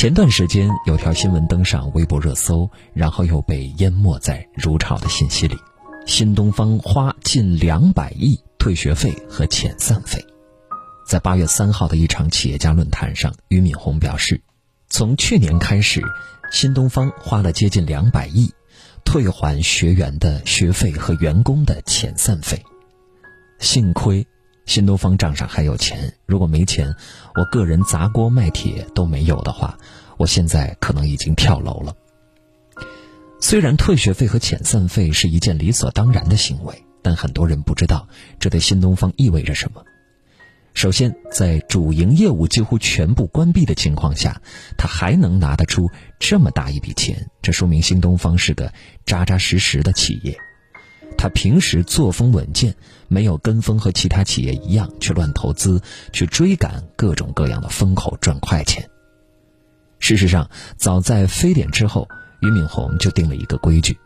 前段时间有条新闻登上微博热搜，然后又被淹没在如潮的信息里。新东方花近两百亿退学费和遣散费。在八月三号的一场企业家论坛上，俞敏洪表示，从去年开始，新东方花了接近两百亿，退还学员的学费和员工的遣散费。幸亏。新东方账上还有钱，如果没钱，我个人砸锅卖铁都没有的话，我现在可能已经跳楼了。虽然退学费和遣散费是一件理所当然的行为，但很多人不知道这对新东方意味着什么。首先，在主营业务几乎全部关闭的情况下，他还能拿得出这么大一笔钱，这说明新东方是个扎扎实实的企业。他平时作风稳健，没有跟风和其他企业一样去乱投资，去追赶各种各样的风口赚快钱。事实上，早在非典之后，俞敏洪就定了一个规矩：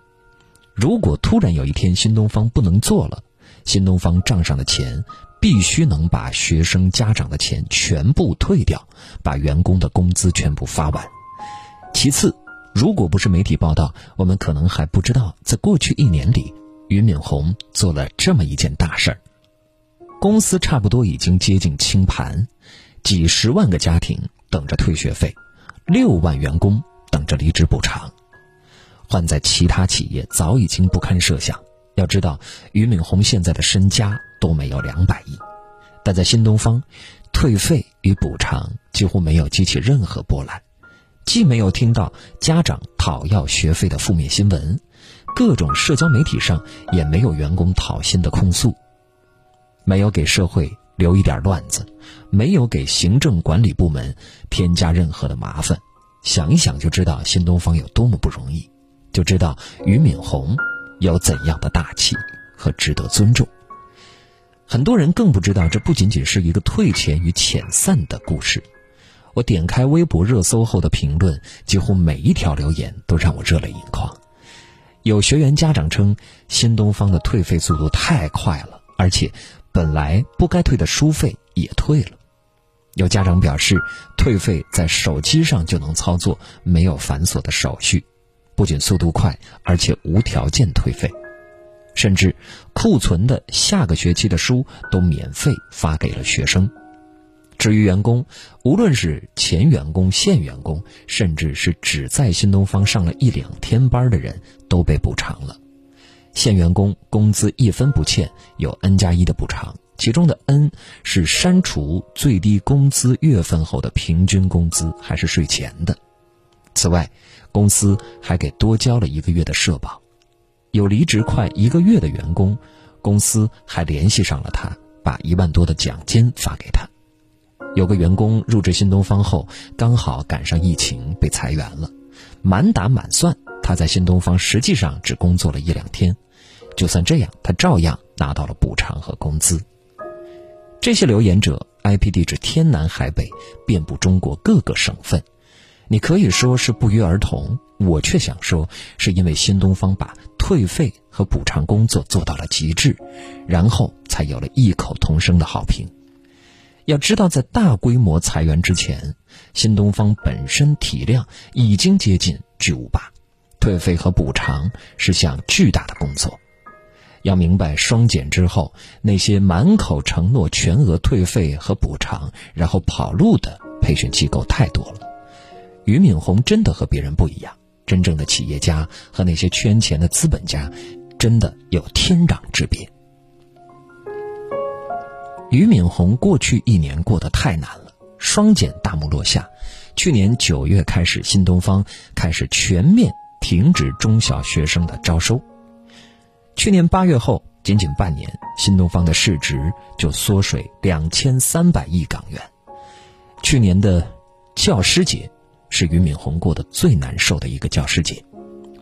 如果突然有一天新东方不能做了，新东方账上的钱必须能把学生家长的钱全部退掉，把员工的工资全部发完。其次，如果不是媒体报道，我们可能还不知道，在过去一年里。俞敏洪做了这么一件大事儿，公司差不多已经接近清盘，几十万个家庭等着退学费，六万员工等着离职补偿。换在其他企业早已经不堪设想。要知道，俞敏洪现在的身家都没有两百亿，但在新东方，退费与补偿几乎没有激起任何波澜，既没有听到家长讨要学费的负面新闻。各种社交媒体上也没有员工讨薪的控诉，没有给社会留一点乱子，没有给行政管理部门添加任何的麻烦。想一想就知道新东方有多么不容易，就知道俞敏洪有怎样的大气和值得尊重。很多人更不知道，这不仅仅是一个退钱与遣散的故事。我点开微博热搜后的评论，几乎每一条留言都让我热泪盈眶。有学员家长称，新东方的退费速度太快了，而且本来不该退的书费也退了。有家长表示，退费在手机上就能操作，没有繁琐的手续，不仅速度快，而且无条件退费，甚至库存的下个学期的书都免费发给了学生。至于员工，无论是前员工、现员工，甚至是只在新东方上了一两天班的人，都被补偿了。现员工工资一分不欠，有 N 加一的补偿，其中的 N 是删除最低工资月份后的平均工资，还是税前的。此外，公司还给多交了一个月的社保。有离职快一个月的员工，公司还联系上了他，把一万多的奖金发给他。有个员工入职新东方后，刚好赶上疫情被裁员了。满打满算，他在新东方实际上只工作了一两天。就算这样，他照样拿到了补偿和工资。这些留言者 IP 地址天南海北，遍布中国各个省份。你可以说是不约而同，我却想说，是因为新东方把退费和补偿工作做到了极致，然后才有了异口同声的好评。要知道，在大规模裁员之前，新东方本身体量已经接近巨无霸，退费和补偿是项巨大的工作。要明白，双减之后，那些满口承诺全额退费和补偿，然后跑路的培训机构太多了。俞敏洪真的和别人不一样，真正的企业家和那些圈钱的资本家，真的有天壤之别。俞敏洪过去一年过得太难了，双减大幕落下。去年九月开始，新东方开始全面停止中小学生的招收。去年八月后，仅仅半年，新东方的市值就缩水两千三百亿港元。去年的教师节是俞敏洪过得最难受的一个教师节。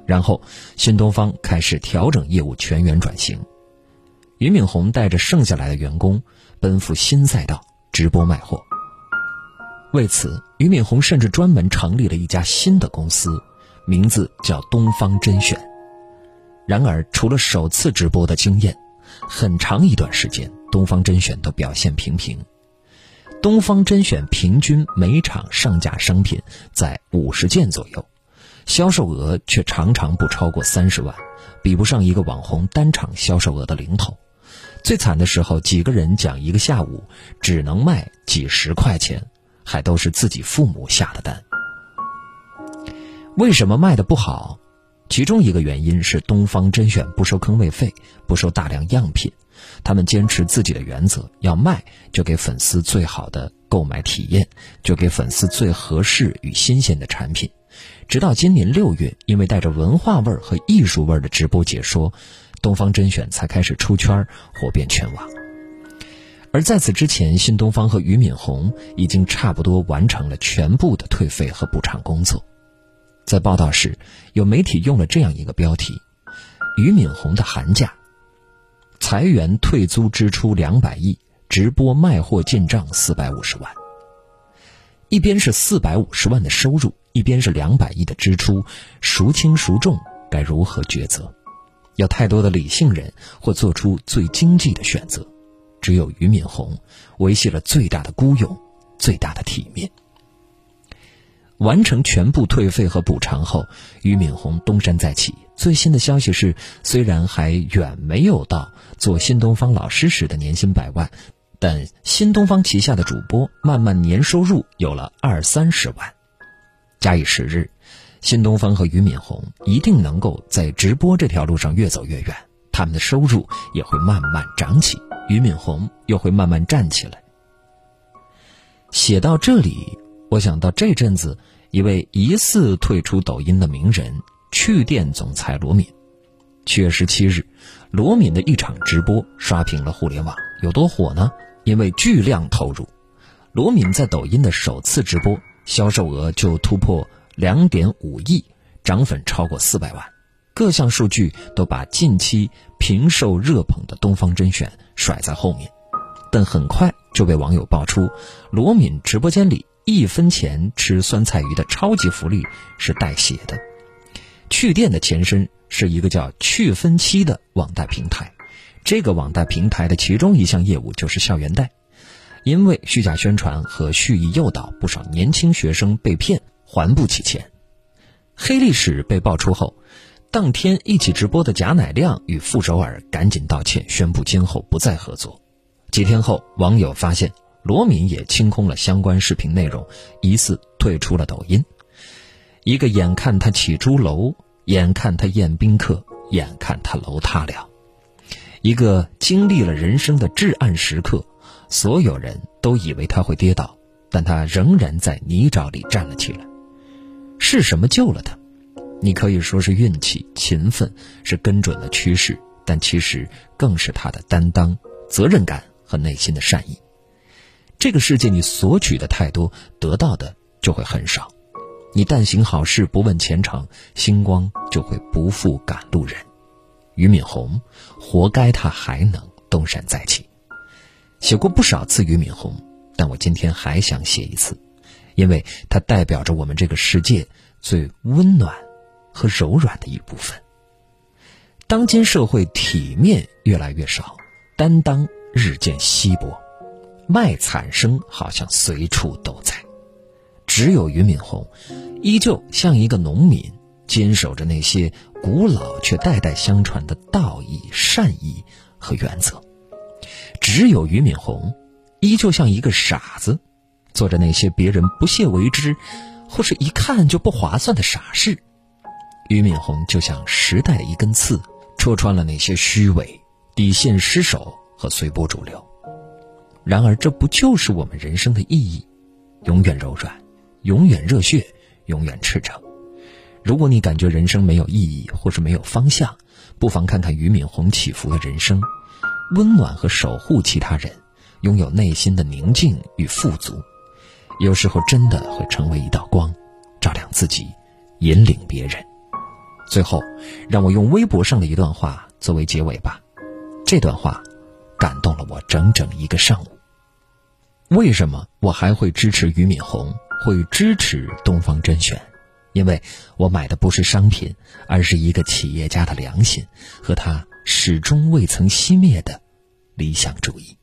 然后，新东方开始调整业务，全员转型。俞敏洪带着剩下来的员工。奔赴新赛道，直播卖货。为此，俞敏洪甚至专门成立了一家新的公司，名字叫东方甄选。然而，除了首次直播的经验，很长一段时间，东方甄选都表现平平。东方甄选平均每场上架商品在五十件左右，销售额却常常不超过三十万，比不上一个网红单场销售额的零头。最惨的时候，几个人讲一个下午，只能卖几十块钱，还都是自己父母下的单。为什么卖的不好？其中一个原因是东方甄选不收坑位费，不收大量样品。他们坚持自己的原则，要卖就给粉丝最好的购买体验，就给粉丝最合适与新鲜的产品。直到今年六月，因为带着文化味儿和艺术味儿的直播解说，东方甄选才开始出圈，火遍全网。而在此之前，新东方和俞敏洪已经差不多完成了全部的退费和补偿工作。在报道时，有媒体用了这样一个标题：“俞敏洪的寒假。”裁员退租支出两百亿，直播卖货进账四百五十万。一边是四百五十万的收入，一边是两百亿的支出，孰轻孰重，该如何抉择？有太多的理性人会做出最经济的选择，只有俞敏洪维系了最大的孤勇，最大的体面。完成全部退费和补偿后，俞敏洪东山再起。最新的消息是，虽然还远没有到做新东方老师时的年薪百万，但新东方旗下的主播慢慢年收入有了二三十万。假以时日，新东方和俞敏洪一定能够在直播这条路上越走越远，他们的收入也会慢慢涨起，俞敏洪又会慢慢站起来。写到这里，我想到这阵子。一位疑似退出抖音的名人，趣店总裁罗敏。七月十七日，罗敏的一场直播刷屏了互联网，有多火呢？因为巨量投入，罗敏在抖音的首次直播销售额就突破两点五亿，涨粉超过四百万，各项数据都把近期频受热捧的东方甄选甩在后面。但很快就被网友爆出，罗敏直播间里。一分钱吃酸菜鱼的超级福利是代写的。趣店的前身是一个叫趣分期的网贷平台，这个网贷平台的其中一项业务就是校园贷。因为虚假宣传和蓄意诱导，不少年轻学生被骗还不起钱。黑历史被爆出后，当天一起直播的贾乃亮与傅首尔赶紧道歉，宣布今后不再合作。几天后，网友发现。罗敏也清空了相关视频内容，疑似退出了抖音。一个眼看他起朱楼，眼看他宴宾客，眼看他楼塌了。一个经历了人生的至暗时刻，所有人都以为他会跌倒，但他仍然在泥沼里站了起来。是什么救了他？你可以说是运气、勤奋，是跟准了趋势，但其实更是他的担当、责任感和内心的善意。这个世界，你索取的太多，得到的就会很少。你但行好事，不问前程，星光就会不负赶路人。俞敏洪，活该他还能东山再起。写过不少次俞敏洪，但我今天还想写一次，因为它代表着我们这个世界最温暖和柔软的一部分。当今社会，体面越来越少，担当日渐稀薄。卖惨声好像随处都在，只有俞敏洪，依旧像一个农民，坚守着那些古老却代代相传的道义、善意和原则。只有俞敏洪，依旧像一个傻子，做着那些别人不屑为之，或是一看就不划算的傻事。俞敏洪就像时代的一根刺，戳穿了那些虚伪、底线失守和随波逐流。然而，这不就是我们人生的意义？永远柔软，永远热血，永远赤诚。如果你感觉人生没有意义，或是没有方向，不妨看看俞敏洪起伏的人生，温暖和守护其他人，拥有内心的宁静与富足。有时候真的会成为一道光，照亮自己，引领别人。最后，让我用微博上的一段话作为结尾吧。这段话。感动了我整整一个上午。为什么我还会支持俞敏洪，会支持东方甄选？因为我买的不是商品，而是一个企业家的良心和他始终未曾熄灭的理想主义。